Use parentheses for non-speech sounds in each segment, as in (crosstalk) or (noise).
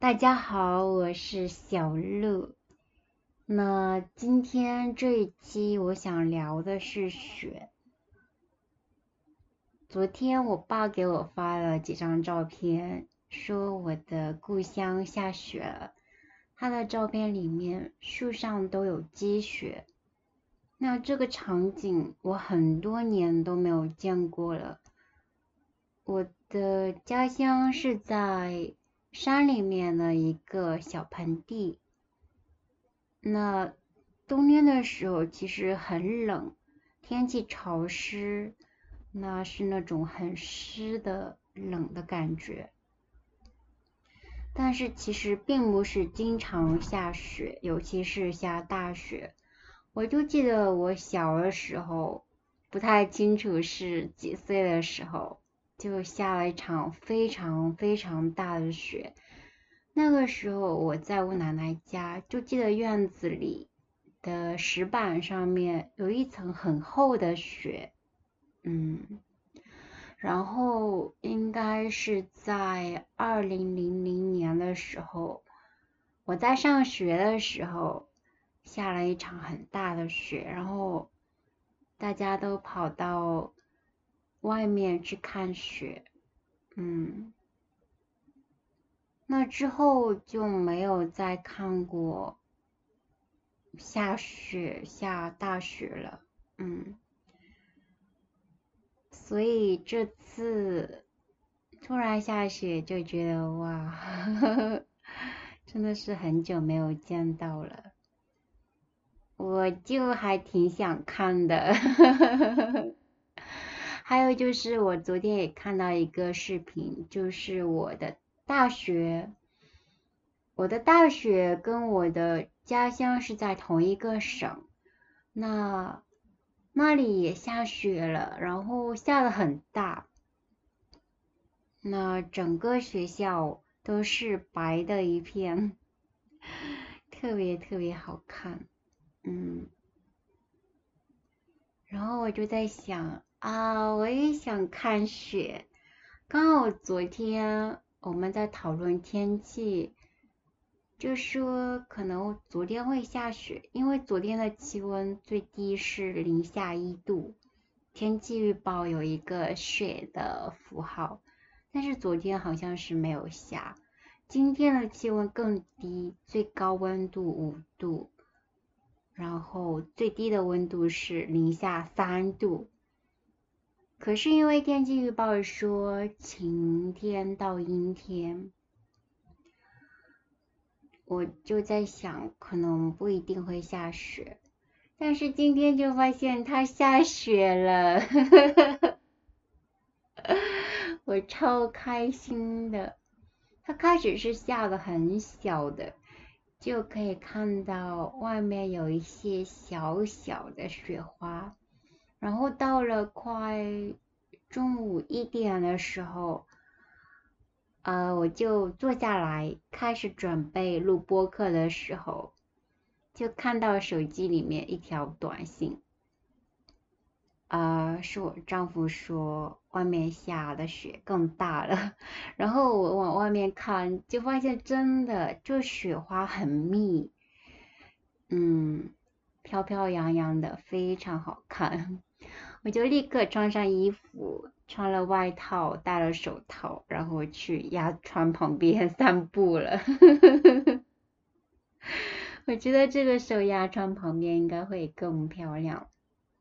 大家好，我是小鹿。那今天这一期我想聊的是雪。昨天我爸给我发了几张照片，说我的故乡下雪了。他的照片里面树上都有积雪，那这个场景我很多年都没有见过了。我的家乡是在。山里面的一个小盆地，那冬天的时候其实很冷，天气潮湿，那是那种很湿的冷的感觉。但是其实并不是经常下雪，尤其是下大雪。我就记得我小的时候，不太清楚是几岁的时候。就下了一场非常非常大的雪，那个时候我在我奶奶家，就记得院子里的石板上面有一层很厚的雪，嗯，然后应该是在二零零零年的时候，我在上学的时候下了一场很大的雪，然后大家都跑到。外面去看雪，嗯，那之后就没有再看过下雪下大雪了，嗯，所以这次突然下雪就觉得哇，(laughs) 真的是很久没有见到了，我就还挺想看的。(laughs) 还有就是我昨天也看到一个视频，就是我的大学，我的大学跟我的家乡是在同一个省，那那里也下雪了，然后下的很大，那整个学校都是白的一片，(laughs) 特别特别好看，嗯，然后我就在想。啊，我也想看雪。刚好昨天我们在讨论天气，就说可能昨天会下雪，因为昨天的气温最低是零下一度，天气预报有一个雪的符号，但是昨天好像是没有下。今天的气温更低，最高温度五度，然后最低的温度是零下三度。可是因为天气预报说晴天到阴天，我就在想可能不一定会下雪，但是今天就发现它下雪了，(laughs) 我超开心的。它开始是下的很小的，就可以看到外面有一些小小的雪花。然后到了快中午一点的时候，呃，我就坐下来开始准备录播课的时候，就看到手机里面一条短信，呃，是我丈夫说外面下的雪更大了，(laughs) 然后我往外面看，就发现真的就雪花很密，嗯，飘飘扬扬的，非常好看。我就立刻穿上衣服，穿了外套，戴了手套，然后去鸭川旁边 (laughs) 散步了。我觉得这个时候鸭川旁边应该会更漂亮。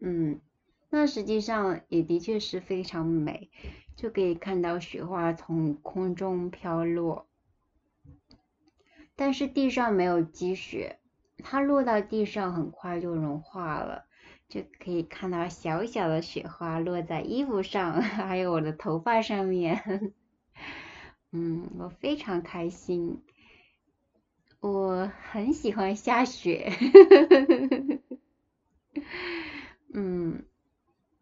嗯，那实际上也的确是非常美，就可以看到雪花从空中飘落，但是地上没有积雪，它落到地上很快就融化了。就可以看到小小的雪花落在衣服上，(laughs) 还有我的头发上面。嗯，我非常开心，我很喜欢下雪。嗯，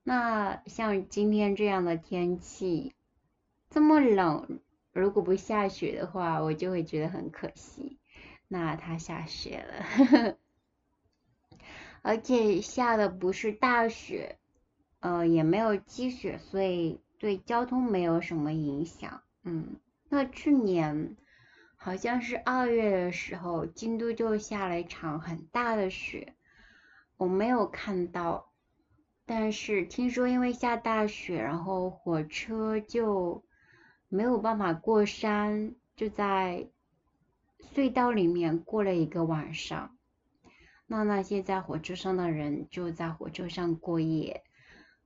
那像今天这样的天气，这么冷，如果不下雪的话，我就会觉得很可惜。那它下雪了。而且下的不是大雪，呃，也没有积雪，所以对交通没有什么影响。嗯，那去年好像是二月的时候，京都就下了一场很大的雪，我没有看到，但是听说因为下大雪，然后火车就没有办法过山，就在隧道里面过了一个晚上。那那些在火车上的人就在火车上过夜，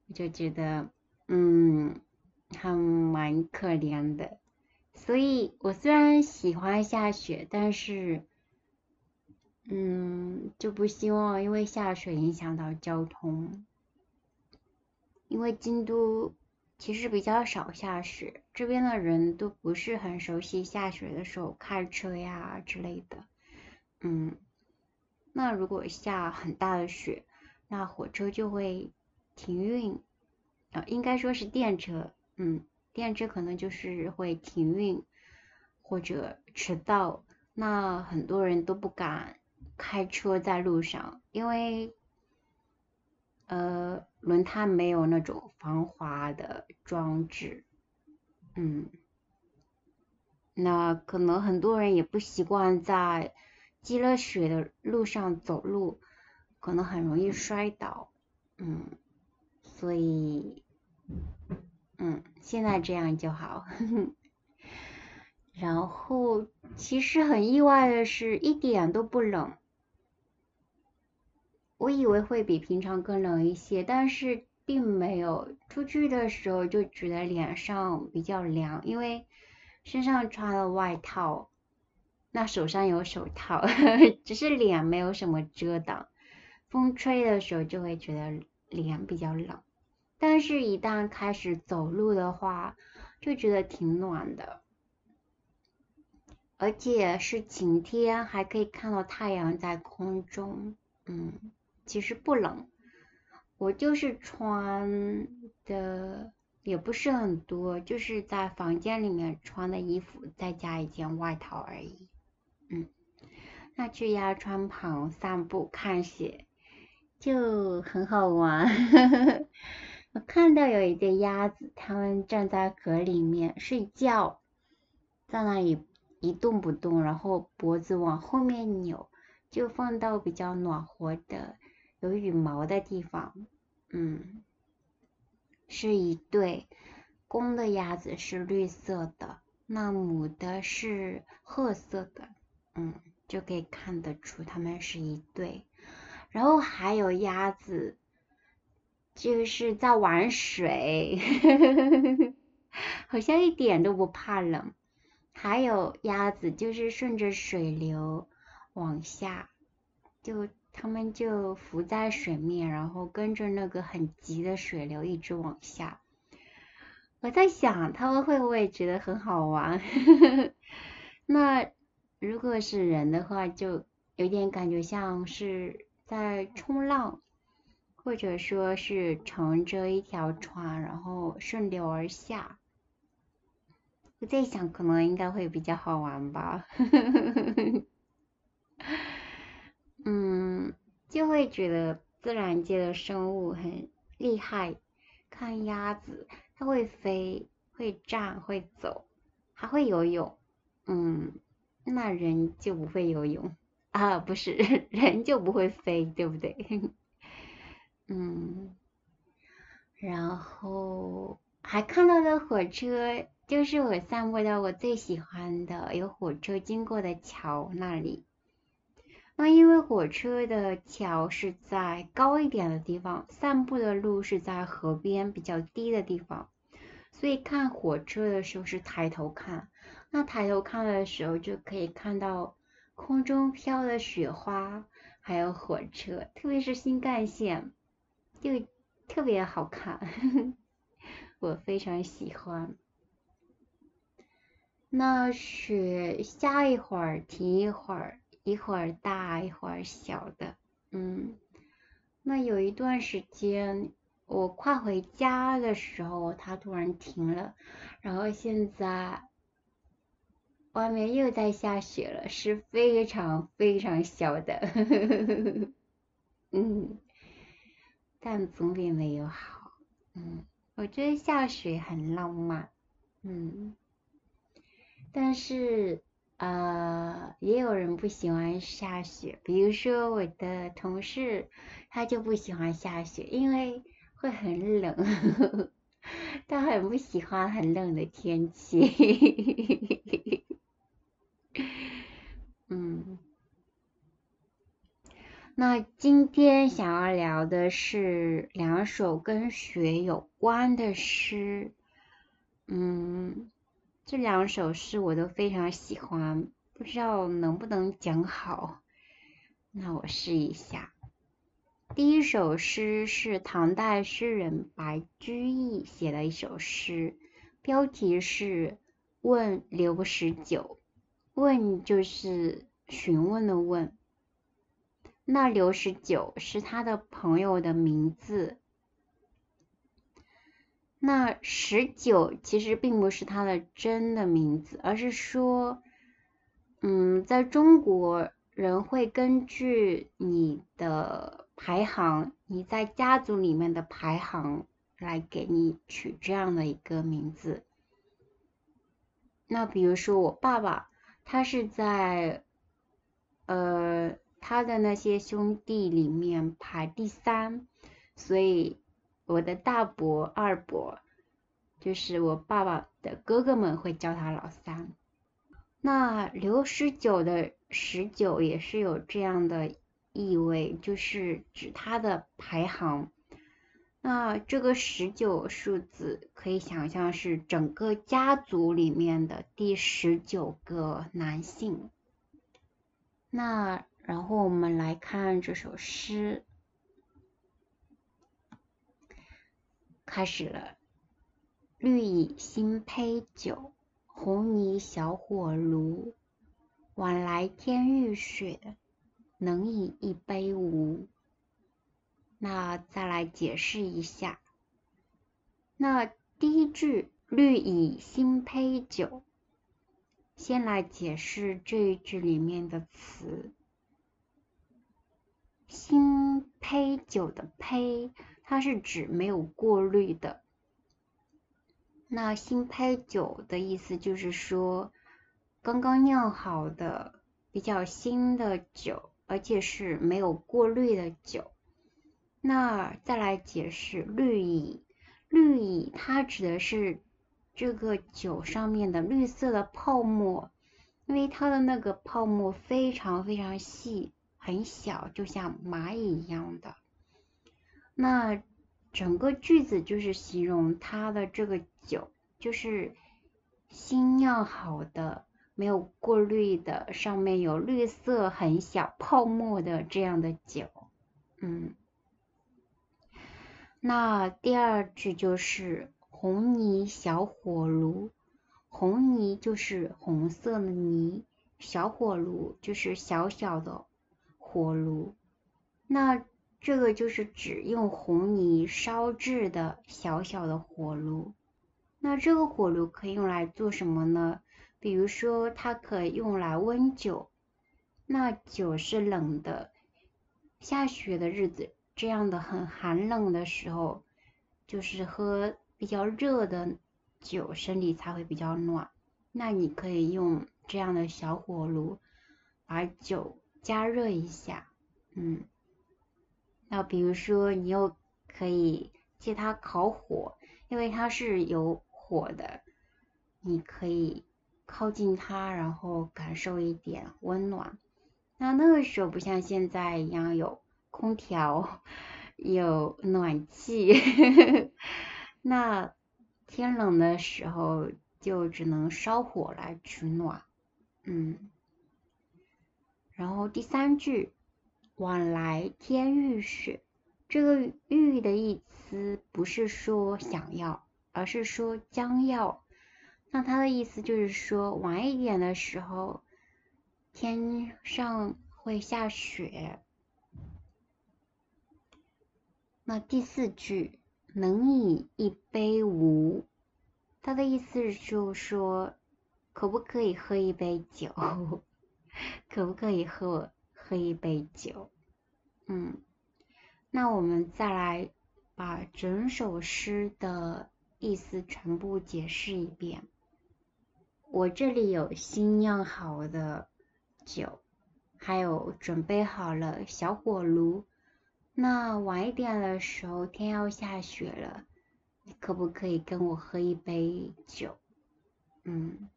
我就觉得，嗯，还蛮可怜的。所以我虽然喜欢下雪，但是，嗯，就不希望因为下雪影响到交通。因为京都其实比较少下雪，这边的人都不是很熟悉下雪的时候开车呀之类的，嗯。那如果下很大的雪，那火车就会停运，啊，应该说是电车，嗯，电车可能就是会停运或者迟到，那很多人都不敢开车在路上，因为呃轮胎没有那种防滑的装置，嗯，那可能很多人也不习惯在。积了雪的路上走路，可能很容易摔倒，嗯，所以，嗯，现在这样就好。(laughs) 然后，其实很意外的是，一点都不冷。我以为会比平常更冷一些，但是并没有。出去的时候就觉得脸上比较凉，因为身上穿了外套。那手上有手套，(laughs) 只是脸没有什么遮挡，风吹的时候就会觉得脸比较冷，但是一旦开始走路的话，就觉得挺暖的，而且是晴天，还可以看到太阳在空中，嗯，其实不冷，我就是穿的也不是很多，就是在房间里面穿的衣服，再加一件外套而已。那去鸭川旁散步看雪就很好玩。(laughs) 我看到有一对鸭子，它们站在河里面睡觉，在那里一动不动，然后脖子往后面扭，就放到比较暖和的有羽毛的地方。嗯，是一对公的鸭子，是绿色的，那母的是褐色的。嗯，就可以看得出它们是一对，然后还有鸭子，就是在玩水，(laughs) 好像一点都不怕冷。还有鸭子就是顺着水流往下，就它们就浮在水面，然后跟着那个很急的水流一直往下。我在想，它们会不会觉得很好玩？(laughs) 那。如果是人的话，就有点感觉像是在冲浪，或者说是乘着一条船，然后顺流而下。我在想，可能应该会比较好玩吧。(laughs) 嗯，就会觉得自然界的生物很厉害。看鸭子，它会飞，会站，会走，还会游泳。嗯。那人就不会游泳啊？不是，(laughs) 人就不会飞，对不对？(laughs) 嗯，然后还看到了火车，就是我散步到我最喜欢的有火车经过的桥那里。那因为火车的桥是在高一点的地方，散步的路是在河边比较低的地方，所以看火车的时候是抬头看。那抬头看的时候，就可以看到空中飘的雪花，还有火车，特别是新干线，就特别好看，(laughs) 我非常喜欢。那雪下一会儿停一会儿，一会儿大一会儿小的，嗯，那有一段时间我快回家的时候，它突然停了，然后现在。外面又在下雪了，是非常非常小的，(laughs) 嗯，但总比没有好，嗯，我觉得下雪很浪漫，嗯，但是呃，也有人不喜欢下雪，比如说我的同事，他就不喜欢下雪，因为会很冷，(laughs) 他很不喜欢很冷的天气。(laughs) 嗯，那今天想要聊的是两首跟雪有关的诗，嗯。这两首诗我都非常喜欢，不知道能不能讲好。那我试一下。第一首诗是唐代诗人白居易写的一首诗，标题是《问刘十九》。问就是询问的问。那刘十九是他的朋友的名字。那十九其实并不是他的真的名字，而是说，嗯，在中国人会根据你的排行，你在家族里面的排行来给你取这样的一个名字。那比如说我爸爸，他是在，呃，他的那些兄弟里面排第三，所以。我的大伯、二伯，就是我爸爸的哥哥们，会叫他老三。那刘十九的十九也是有这样的意味，就是指他的排行。那这个十九数字可以想象是整个家族里面的第十九个男性。那然后我们来看这首诗。开始了。绿蚁新醅酒，红泥小火炉。晚来天欲雪，能饮一杯无？那再来解释一下。那第一句“绿蚁新醅酒”，先来解释这一句里面的词。新醅酒的醅。它是指没有过滤的。那新醅酒的意思就是说，刚刚酿好的比较新的酒，而且是没有过滤的酒。那再来解释绿蚁，绿蚁它指的是这个酒上面的绿色的泡沫，因为它的那个泡沫非常非常细，很小，就像蚂蚁一样的。那整个句子就是形容它的这个酒，就是新酿好的、没有过滤的、上面有绿色很小泡沫的这样的酒。嗯，那第二句就是红泥小火炉，红泥就是红色的泥，小火炉就是小小的火炉。那这个就是指用红泥烧制的小小的火炉。那这个火炉可以用来做什么呢？比如说，它可以用来温酒。那酒是冷的，下雪的日子，这样的很寒冷的时候，就是喝比较热的酒，身体才会比较暖。那你可以用这样的小火炉把酒加热一下，嗯。那比如说，你又可以借它烤火，因为它是有火的，你可以靠近它，然后感受一点温暖。那那个时候不像现在一样有空调、有暖气，(laughs) 那天冷的时候就只能烧火来取暖。嗯，然后第三句。晚来天欲雪，这个“欲”的意思不是说想要，而是说将要。那它的意思就是说，晚一点的时候，天上会下雪。那第四句“能饮一杯无”，它的意思就是说，可不可以喝一杯酒？(laughs) 可不可以喝？喝一杯酒，嗯，那我们再来把整首诗的意思全部解释一遍。我这里有新酿好的酒，还有准备好了小火炉。那晚一点的时候，天要下雪了，你可不可以跟我喝一杯酒？嗯，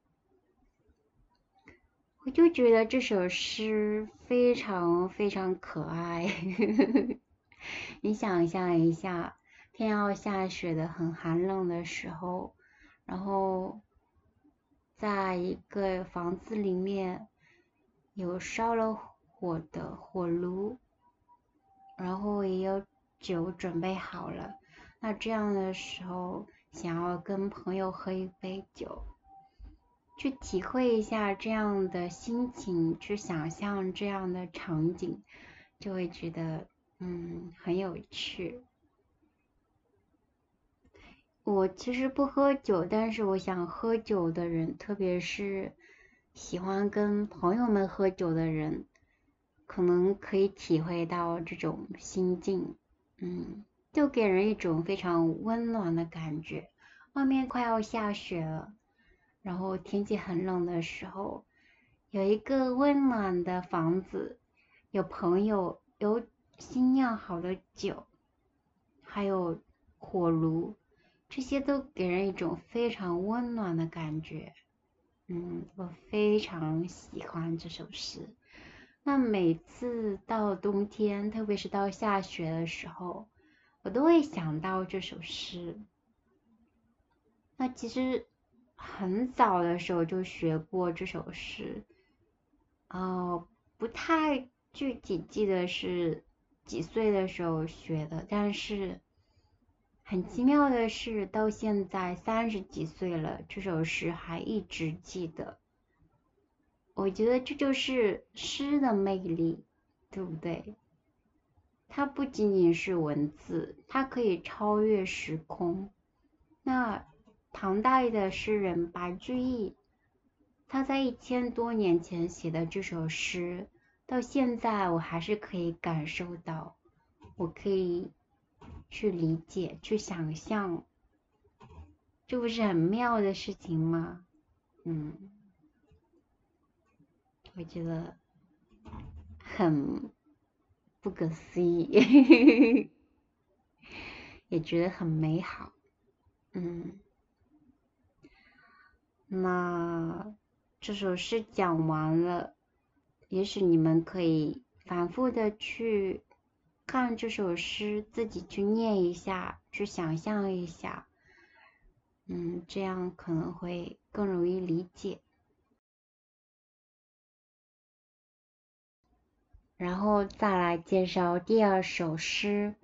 我就觉得这首诗非常非常可爱。(laughs) 你想象一下，天要下雪的很寒冷的时候，然后在一个房子里面有烧了火的火炉，然后也有酒准备好了。那这样的时候，想要跟朋友喝一杯酒。去体会一下这样的心情，去想象这样的场景，就会觉得嗯很有趣。我其实不喝酒，但是我想喝酒的人，特别是喜欢跟朋友们喝酒的人，可能可以体会到这种心境，嗯，就给人一种非常温暖的感觉。外面快要下雪了。然后天气很冷的时候，有一个温暖的房子，有朋友，有新酿好的酒，还有火炉，这些都给人一种非常温暖的感觉。嗯，我非常喜欢这首诗。那每次到冬天，特别是到下雪的时候，我都会想到这首诗。那其实。很早的时候就学过这首诗，哦，不太具体记得是几岁的时候学的，但是很奇妙的是，到现在三十几岁了，这首诗还一直记得。我觉得这就是诗的魅力，对不对？它不仅仅是文字，它可以超越时空。那。唐代的诗人白居易，他在一千多年前写的这首诗，到现在我还是可以感受到，我可以去理解、去想象，这不是很妙的事情吗？嗯，我觉得很不可思议，也觉得很美好，嗯。那这首诗讲完了，也许你们可以反复的去看这首诗，自己去念一下，去想象一下，嗯，这样可能会更容易理解。然后再来介绍第二首诗，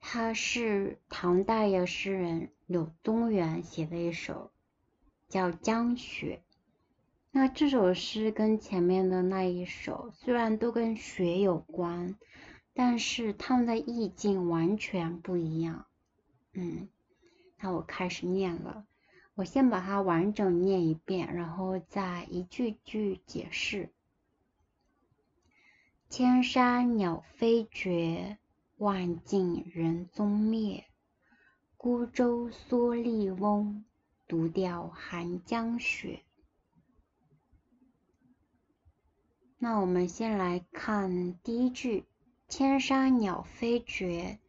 它是唐代的诗人柳宗元写的一首。叫江雪，那这首诗跟前面的那一首虽然都跟雪有关，但是它们的意境完全不一样。嗯，那我开始念了，我先把它完整念一遍，然后再一句句解释。千山鸟飞绝，万径人踪灭，孤舟蓑笠翁。独钓寒江雪。那我们先来看第一句：“千山鸟飞绝。”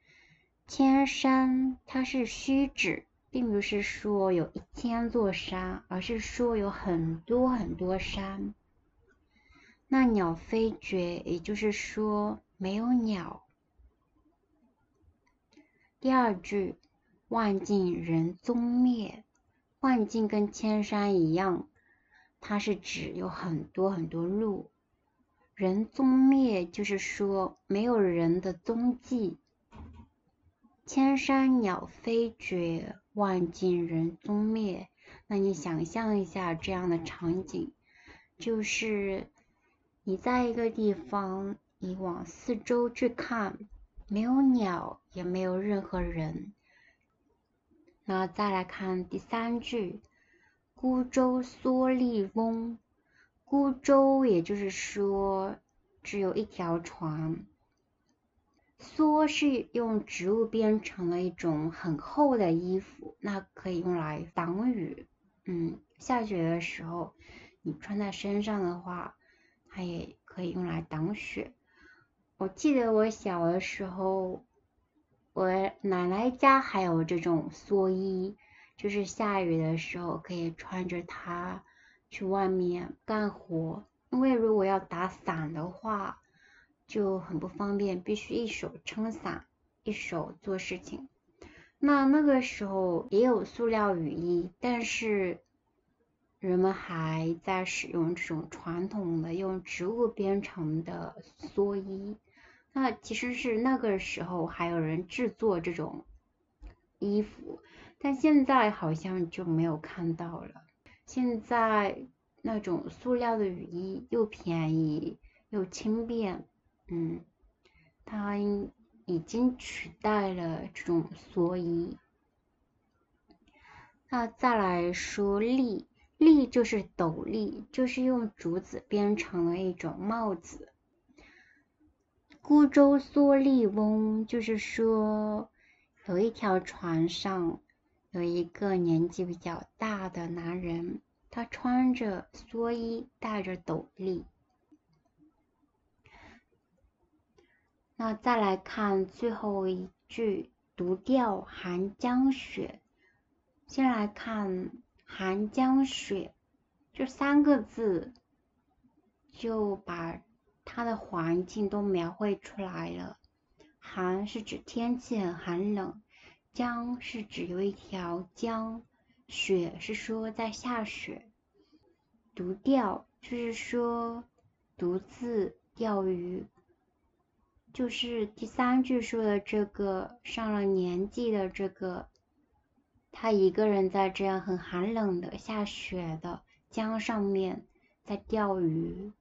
千山它是虚指，并不是说有一千座山，而是说有很多很多山。那鸟飞绝，也就是说没有鸟。第二句：“万径人踪灭。”万径跟千山一样，它是指有很多很多路。人踪灭就是说没有人的踪迹。千山鸟飞绝，万径人踪灭。那你想象一下这样的场景，就是你在一个地方，你往四周去看，没有鸟，也没有任何人。那再来看第三句，孤舟蓑笠翁。孤舟也就是说只有一条船。蓑是用植物编成了一种很厚的衣服，那可以用来挡雨。嗯，下雪的时候，你穿在身上的话，它也可以用来挡雪。我记得我小的时候，我奶奶家还有这种蓑衣，就是下雨的时候可以穿着它去外面干活。因为如果要打伞的话，就很不方便，必须一手撑伞，一手做事情。那那个时候也有塑料雨衣，但是人们还在使用这种传统的用植物编成的蓑衣。那其实是那个时候还有人制作这种衣服，但现在好像就没有看到了。现在那种塑料的雨衣又便宜又轻便，嗯，它。已经取代了这种蓑衣。那再来说笠，笠就是斗笠，就是用竹子编成的一种帽子。孤舟蓑笠翁，就是说有一条船上有一个年纪比较大的男人，他穿着蓑衣，戴着斗笠。那再来看最后一句“独钓寒江雪”。先来看“寒江雪”这三个字，就把它的环境都描绘出来了。寒是指天气很寒冷，江是指有一条江，雪是说在下雪。独钓就是说独自钓鱼。就是第三句说的这个上了年纪的这个，他一个人在这样很寒冷的下雪的江上面在钓鱼。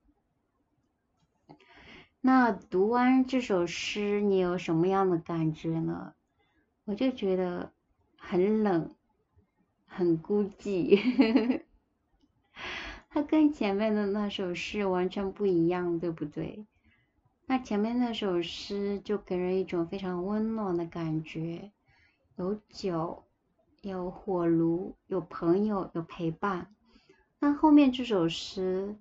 那读完这首诗，你有什么样的感觉呢？我就觉得很冷，很孤寂。(laughs) 它跟前面的那首诗完全不一样，对不对？那前面那首诗就给人一种非常温暖的感觉，有酒，有火炉，有朋友，有陪伴。那后面这首诗，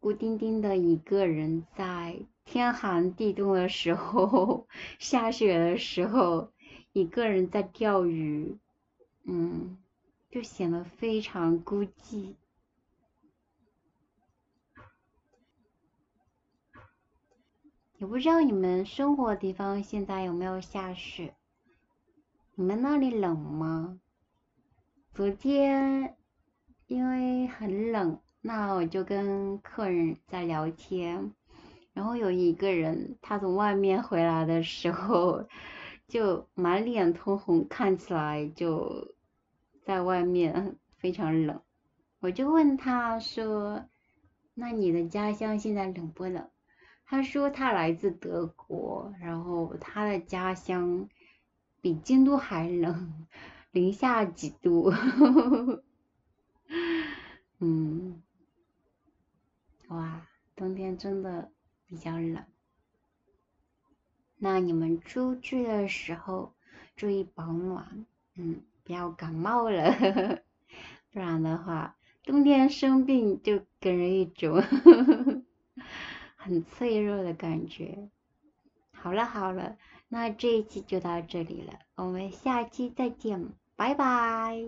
孤丁丁的一个人在天寒地冻的时候，(laughs) 下雪的时候，一个人在钓鱼，嗯，就显得非常孤寂。也不知道你们生活的地方现在有没有下雪？你们那里冷吗？昨天因为很冷，那我就跟客人在聊天，然后有一个人他从外面回来的时候 (laughs) 就满脸通红，看起来就在外面非常冷。我就问他说：“那你的家乡现在冷不冷？”他说他来自德国，然后他的家乡比京都还冷，零下几度。嗯，哇，冬天真的比较冷。那你们出去的时候注意保暖，嗯，不要感冒了，不然的话，冬天生病就给人一种。很脆弱的感觉。好了好了，那这一期就到这里了，我们下期再见，拜拜。